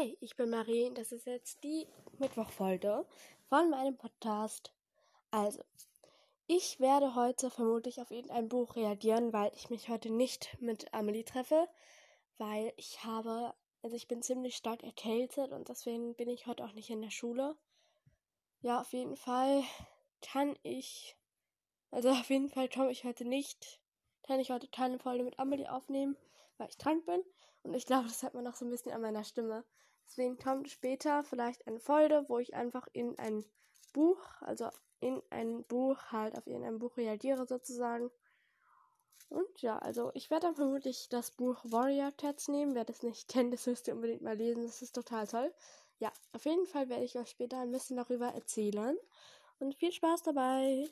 Hey, ich bin Marie. Das ist jetzt die Mittwochfolge von meinem Podcast. Also, ich werde heute vermutlich auf irgendein Buch reagieren, weil ich mich heute nicht mit Amelie treffe, weil ich habe, also ich bin ziemlich stark erkältet und deswegen bin ich heute auch nicht in der Schule. Ja, auf jeden Fall kann ich, also auf jeden Fall komme ich heute nicht, kann ich heute keine Folge mit Amelie aufnehmen, weil ich krank bin. Und ich glaube, das hört man noch so ein bisschen an meiner Stimme. Deswegen kommt später vielleicht eine Folge, wo ich einfach in ein Buch, also in ein Buch halt auf irgendein Buch reagiere sozusagen. Und ja, also ich werde dann vermutlich das Buch Warrior Cats nehmen. Wer das nicht kennt, das müsst ihr unbedingt mal lesen. Das ist total toll. Ja, auf jeden Fall werde ich euch später ein bisschen darüber erzählen. Und viel Spaß dabei!